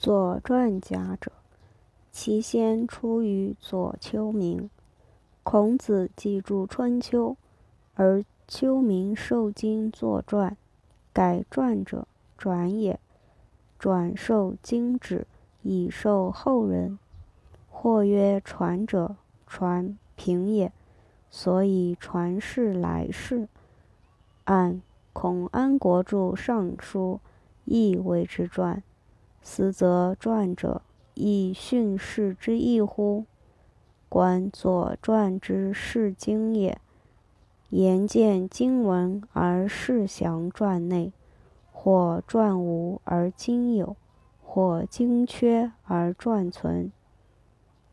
左传家者，其先出于左丘明。孔子记著《春秋》，而丘明受经作传，改传者转也。转受经旨，以授后人。或曰传者，传平也。所以传世来世。按孔安国著《尚书》，亦谓之传。斯则传者，亦训示之意乎？观《左传》之释经也。言见经文而事详传内，或传无而经有，或经缺而传存。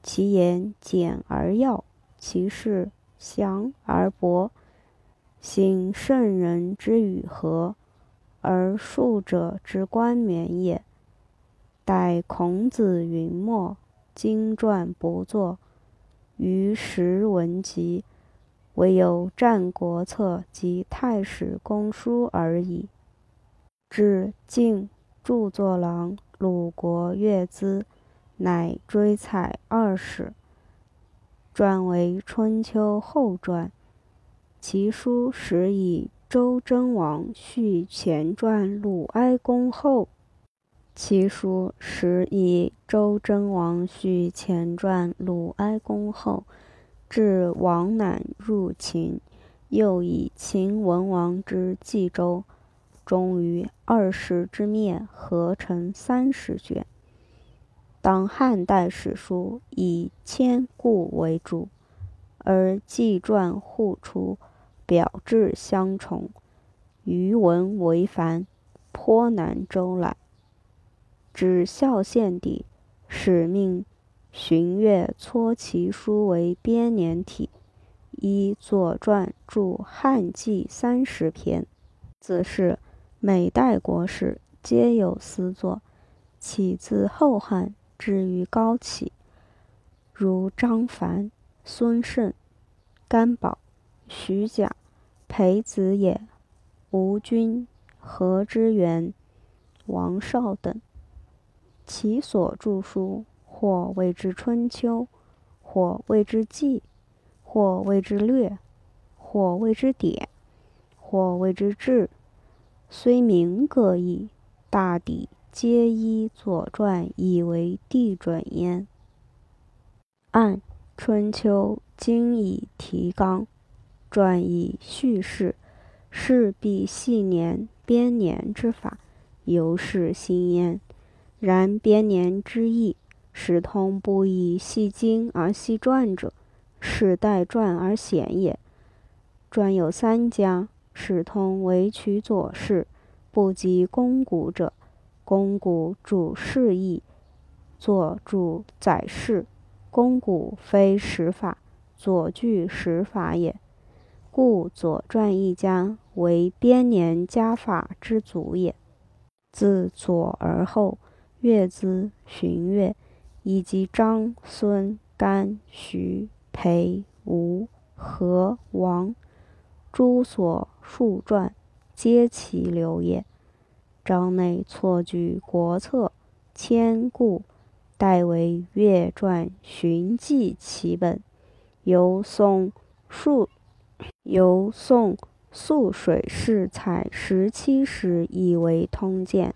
其言简而要，其事详而博。行圣人之与合，而术者之冠冕也。待孔子云墨，经传不作，于时文集，唯有《战国策》及《太史公书》而已。至晋著作郎鲁国乐兹，乃追采二史，传为《春秋后传》，其书始以周真王续前传鲁哀公后。其书始以周真王续前传鲁哀公后，至王赧入秦，又以秦文王之冀州，终于二世之灭，合成三十卷。当汉代史书以千故为主，而纪传互出，表志相重，余文为繁，颇难周览。指孝献帝，使命荀悦撮其书为编年体，依《左传》著汉纪三十篇。自是每代国史皆有私作，起自后汉，至于高启，如张凡、孙胜、甘宝、徐甲、裴子也、吴君、何之元、王绍等。其所著书，或谓之《春秋》，或谓之《纪》，或谓之略，或谓之典，或谓之志，虽名各异，大抵皆依《左传》以为地准焉。按《春秋》经以提纲，传以叙事，事必细年编年之法，尤是新焉。然编年之意，始通不以细经而细传者，是代传而显也。传有三家，始通惟取左氏，不及肱骨者。肱骨主事义，左主载事。肱骨非史法，左据史法也。故左传一家为编年家法之祖也。自左而后。乐兹、荀悦，以及张、孙、甘、徐、裴、吴、何、王诸所述传，皆其流也。章内错据国策，千故，代为乐传寻迹其本。由宋数，由宋素水氏采十七史以为通鉴。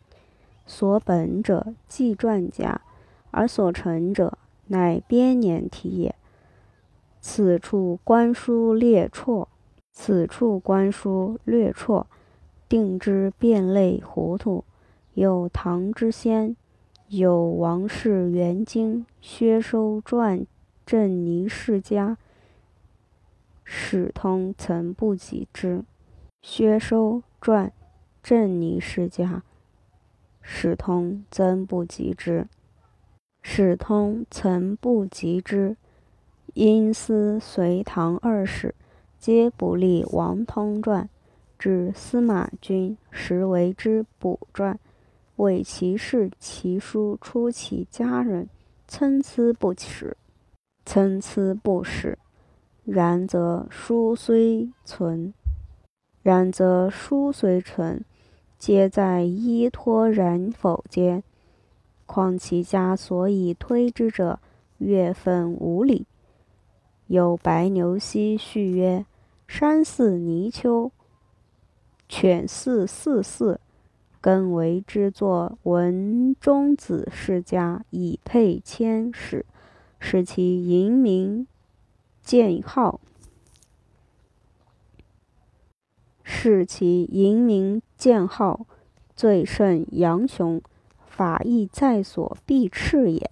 所本者纪传家，而所成者乃编年体也。此处观书略错，此处观书略错，定之变类糊涂。有唐之先，有王氏元经薛收传郑尼世家，史通曾不及之。薛收传郑尼世家。史通曾不及之，史通曾不及之，因思隋唐二史皆不立王通传，至司马君实为之补传，为其事其书出其家人，参差不实，参差不实。然则书虽存，然则书虽存。皆在依托人否间，况其家所以推之者，月份无礼。有白牛溪续曰：“山寺泥丘，犬似四四，更为之作文中子世家，以配千史，使其淫名建号。使其淫名建号，最胜杨雄。”法亦在所必斥也。